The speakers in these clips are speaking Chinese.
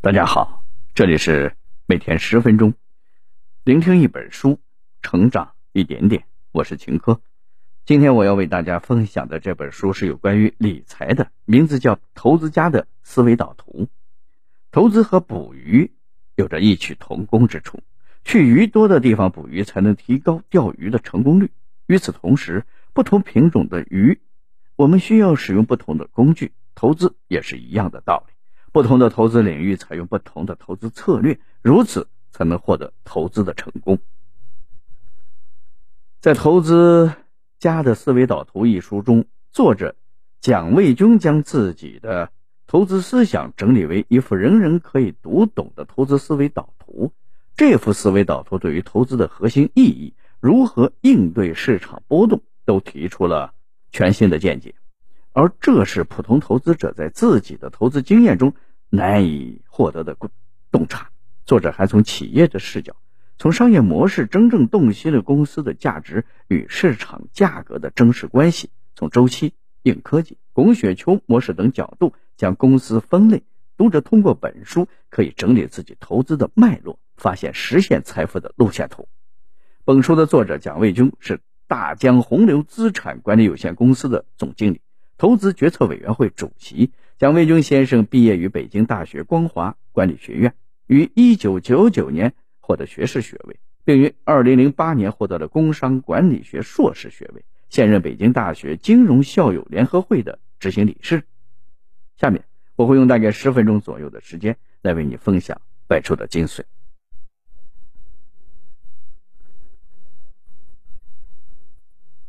大家好，这里是每天十分钟，聆听一本书，成长一点点。我是秦科，今天我要为大家分享的这本书是有关于理财的，名字叫《投资家的思维导图》。投资和捕鱼有着异曲同工之处，去鱼多的地方捕鱼才能提高钓鱼的成功率。与此同时，不同品种的鱼，我们需要使用不同的工具，投资也是一样的道理。不同的投资领域采用不同的投资策略，如此才能获得投资的成功。在《投资家的思维导图》一书中，作者蒋卫军将自己的投资思想整理为一幅人人可以读懂的投资思维导图。这幅思维导图对于投资的核心意义、如何应对市场波动，都提出了全新的见解。而这是普通投资者在自己的投资经验中难以获得的洞察。作者还从企业的视角，从商业模式真正洞悉了公司的价值与市场价格的真实关系，从周期、硬科技、滚雪球模式等角度将公司分类。读者通过本书可以整理自己投资的脉络，发现实现财富的路线图。本书的作者蒋卫军是大江洪流资产管理有限公司的总经理。投资决策委员会主席蒋卫军先生毕业于北京大学光华管理学院，于1999年获得学士学位，并于2008年获得了工商管理学硕士学位，现任北京大学金融校友联合会的执行理事。下面我会用大概十分钟左右的时间来为你分享本书的精髓。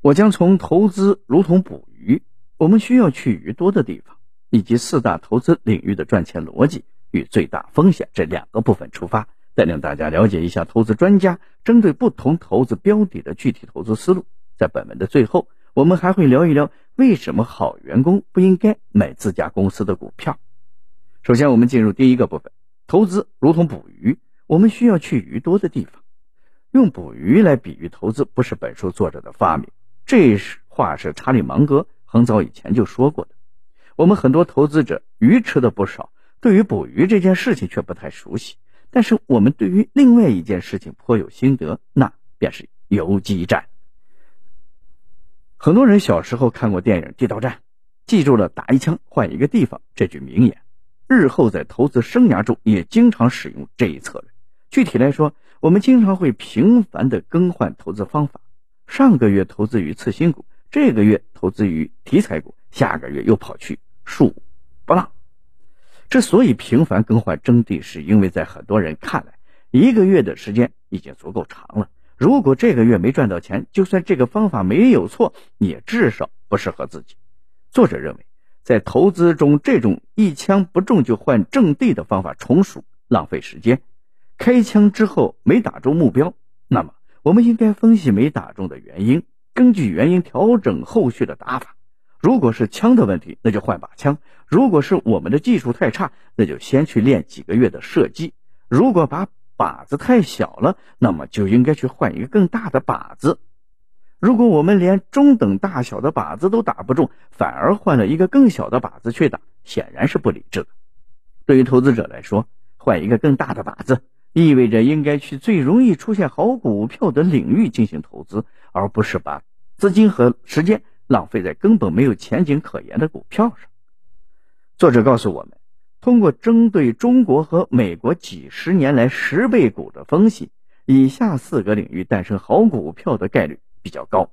我将从投资如同捕鱼。我们需要去鱼多的地方，以及四大投资领域的赚钱逻辑与最大风险这两个部分出发，带领大家了解一下投资专家针对不同投资标的的具体投资思路。在本文的最后，我们还会聊一聊为什么好员工不应该买自家公司的股票。首先，我们进入第一个部分：投资如同捕鱼，我们需要去鱼多的地方。用捕鱼来比喻投资，不是本书作者的发明，这是话是查理芒格。很早以前就说过的，我们很多投资者鱼吃的不少，对于捕鱼这件事情却不太熟悉。但是我们对于另外一件事情颇有心得，那便是游击战。很多人小时候看过电影《地道战》，记住了“打一枪换一个地方”这句名言，日后在投资生涯中也经常使用这一策略。具体来说，我们经常会频繁的更换投资方法。上个月投资于次新股。这个月投资于题材股，下个月又跑去数不浪。之所以频繁更换阵地，是因为在很多人看来，一个月的时间已经足够长了。如果这个月没赚到钱，就算这个方法没有错，也至少不适合自己。作者认为，在投资中，这种一枪不中就换阵地的方法纯属浪费时间。开枪之后没打中目标，那么我们应该分析没打中的原因。根据原因调整后续的打法。如果是枪的问题，那就换把枪；如果是我们的技术太差，那就先去练几个月的射击。如果把靶子太小了，那么就应该去换一个更大的靶子。如果我们连中等大小的靶子都打不中，反而换了一个更小的靶子去打，显然是不理智的。对于投资者来说，换一个更大的靶子。意味着应该去最容易出现好股票的领域进行投资，而不是把资金和时间浪费在根本没有前景可言的股票上。作者告诉我们，通过针对中国和美国几十年来十倍股的分析，以下四个领域诞生好股票的概率比较高。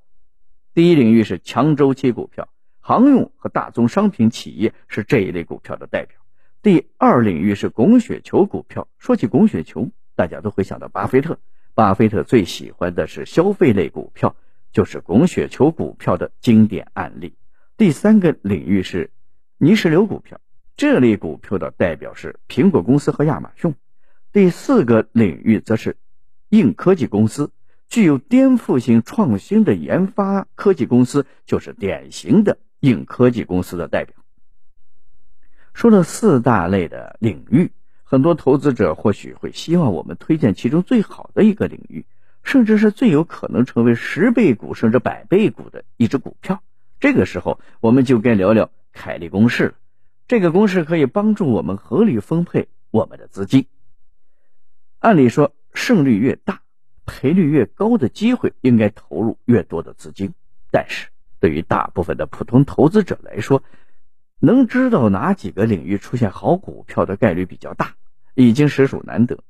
第一领域是强周期股票，航运和大宗商品企业是这一类股票的代表。第二领域是滚雪球股票。说起滚雪球，大家都会想到巴菲特。巴菲特最喜欢的是消费类股票，就是滚雪球股票的经典案例。第三个领域是泥石流股票，这类股票的代表是苹果公司和亚马逊。第四个领域则是硬科技公司，具有颠覆性创新的研发科技公司，就是典型的硬科技公司的代表。说了四大类的领域，很多投资者或许会希望我们推荐其中最好的一个领域，甚至是最有可能成为十倍股甚至百倍股的一只股票。这个时候，我们就该聊聊凯利公式了。这个公式可以帮助我们合理分配我们的资金。按理说，胜率越大、赔率越高的机会，应该投入越多的资金。但是对于大部分的普通投资者来说，能知道哪几个领域出现好股票的概率比较大，已经实属难得。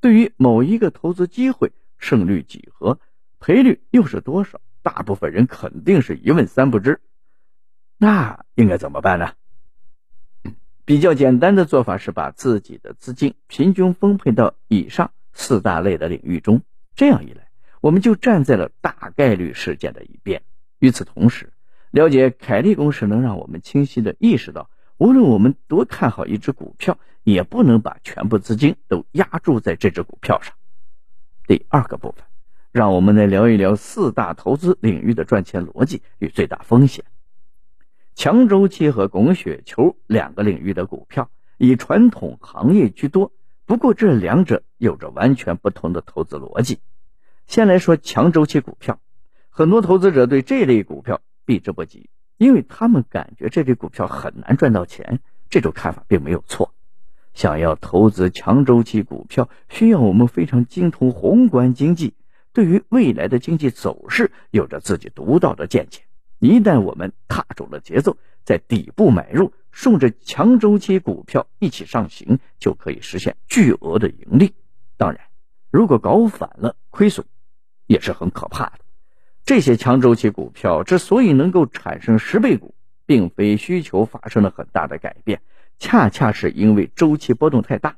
对于某一个投资机会，胜率几何，赔率又是多少，大部分人肯定是一问三不知。那应该怎么办呢？比较简单的做法是把自己的资金平均分配到以上四大类的领域中，这样一来，我们就站在了大概率事件的一边。与此同时，了解凯利公式能让我们清晰的意识到，无论我们多看好一只股票，也不能把全部资金都压注在这只股票上。第二个部分，让我们来聊一聊四大投资领域的赚钱逻辑与最大风险。强周期和滚雪球两个领域的股票以传统行业居多，不过这两者有着完全不同的投资逻辑。先来说强周期股票，很多投资者对这类股票避之不及，因为他们感觉这类股票很难赚到钱。这种看法并没有错。想要投资强周期股票，需要我们非常精通宏观经济，对于未来的经济走势有着自己独到的见解。一旦我们踏准了节奏，在底部买入，顺着强周期股票一起上行，就可以实现巨额的盈利。当然，如果搞反了，亏损也是很可怕的。这些强周期股票之所以能够产生十倍股，并非需求发生了很大的改变，恰恰是因为周期波动太大，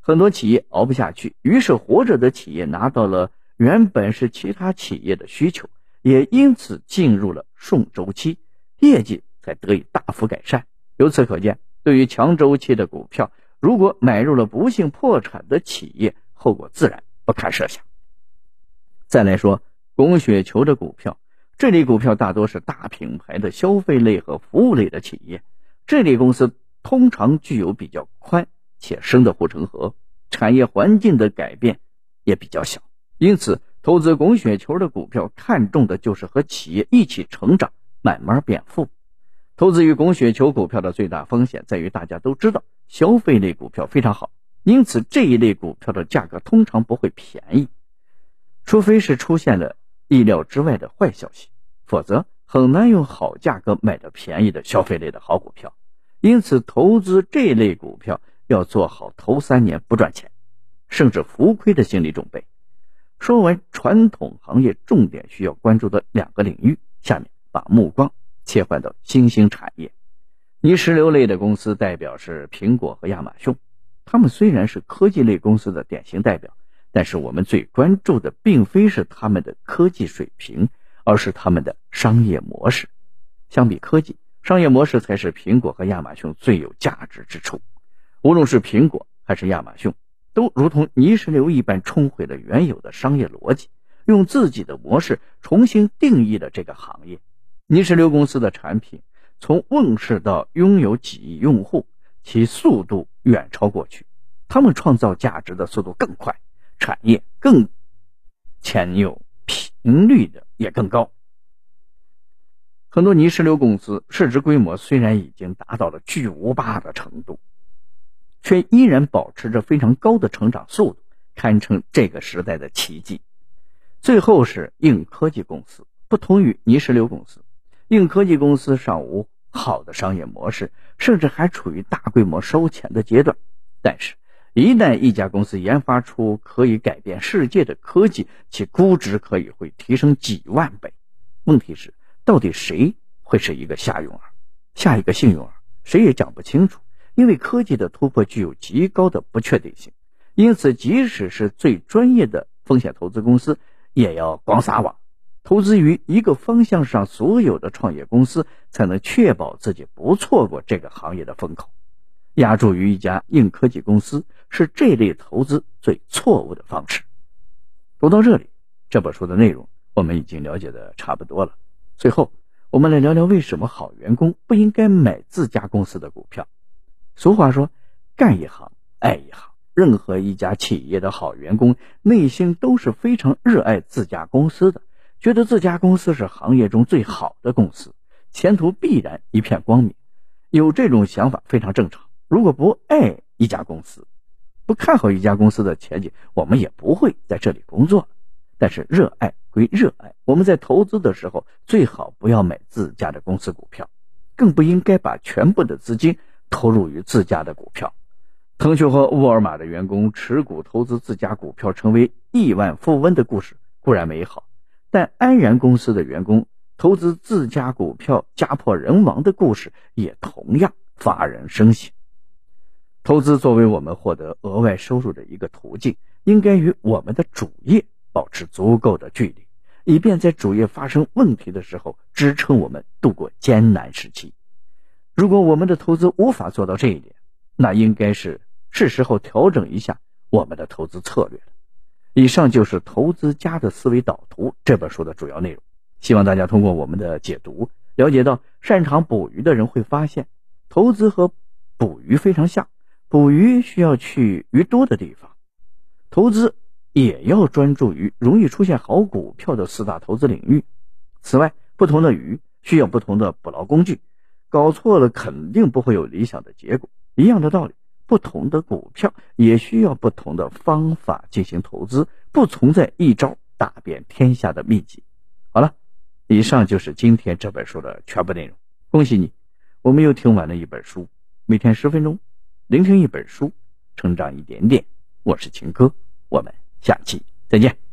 很多企业熬不下去，于是活着的企业拿到了原本是其他企业的需求。也因此进入了顺周期，业绩才得以大幅改善。由此可见，对于强周期的股票，如果买入了不幸破产的企业，后果自然不堪设想。再来说滚雪球的股票，这类股票大多是大品牌的消费类和服务类的企业，这类公司通常具有比较宽且深的护城河，产业环境的改变也比较小，因此。投资滚雪球的股票，看重的就是和企业一起成长，慢慢变富。投资于滚雪球股票的最大风险在于，大家都知道消费类股票非常好，因此这一类股票的价格通常不会便宜，除非是出现了意料之外的坏消息，否则很难用好价格买到便宜的消费类的好股票。因此，投资这类股票要做好头三年不赚钱，甚至浮亏的心理准备。说完传统行业重点需要关注的两个领域，下面把目光切换到新兴产业。泥石流类的公司代表是苹果和亚马逊，他们虽然是科技类公司的典型代表，但是我们最关注的并非是他们的科技水平，而是他们的商业模式。相比科技，商业模式才是苹果和亚马逊最有价值之处。无论是苹果还是亚马逊。都如同泥石流一般冲毁了原有的商业逻辑，用自己的模式重新定义了这个行业。泥石流公司的产品从问世到拥有几亿用户，其速度远超过去。他们创造价值的速度更快，产业更前有频率的也更高。很多泥石流公司市值规模虽然已经达到了巨无霸的程度。却依然保持着非常高的成长速度，堪称这个时代的奇迹。最后是硬科技公司，不同于泥石流公司，硬科技公司尚无好的商业模式，甚至还处于大规模烧钱的阶段。但是，一旦一家公司研发出可以改变世界的科技，其估值可以会提升几万倍。问题是，到底谁会是一个下用儿，下一个幸运儿，谁也讲不清楚。因为科技的突破具有极高的不确定性，因此即使是最专业的风险投资公司，也要广撒网，投资于一个方向上所有的创业公司，才能确保自己不错过这个行业的风口。押注于一家硬科技公司是这类投资最错误的方式。读到这里，这本书的内容我们已经了解的差不多了。最后，我们来聊聊为什么好员工不应该买自家公司的股票。俗话说：“干一行爱一行。”任何一家企业的好员工内心都是非常热爱自家公司的，觉得自家公司是行业中最好的公司，前途必然一片光明。有这种想法非常正常。如果不爱一家公司，不看好一家公司的前景，我们也不会在这里工作。但是热爱归热爱，我们在投资的时候最好不要买自家的公司股票，更不应该把全部的资金投入于自家的股票。腾讯和沃尔玛的员工持股投资自家股票，成为亿万富翁的故事固然美好，但安然公司的员工投资自家股票家破人亡的故事也同样发人深省。投资作为我们获得额外收入的一个途径，应该与我们的主业保持足够的距离，以便在主业发生问题的时候支撑我们度过艰难时期。如果我们的投资无法做到这一点，那应该是。是时候调整一下我们的投资策略了。以上就是《投资家的思维导图》这本书的主要内容。希望大家通过我们的解读，了解到擅长捕鱼的人会发现，投资和捕鱼非常像。捕鱼需要去鱼多的地方，投资也要专注于容易出现好股票的四大投资领域。此外，不同的鱼需要不同的捕捞工具，搞错了肯定不会有理想的结果。一样的道理。不同的股票也需要不同的方法进行投资，不存在一招打遍天下的秘籍。好了，以上就是今天这本书的全部内容。恭喜你，我们又听完了一本书。每天十分钟，聆听一本书，成长一点点。我是秦哥，我们下期再见。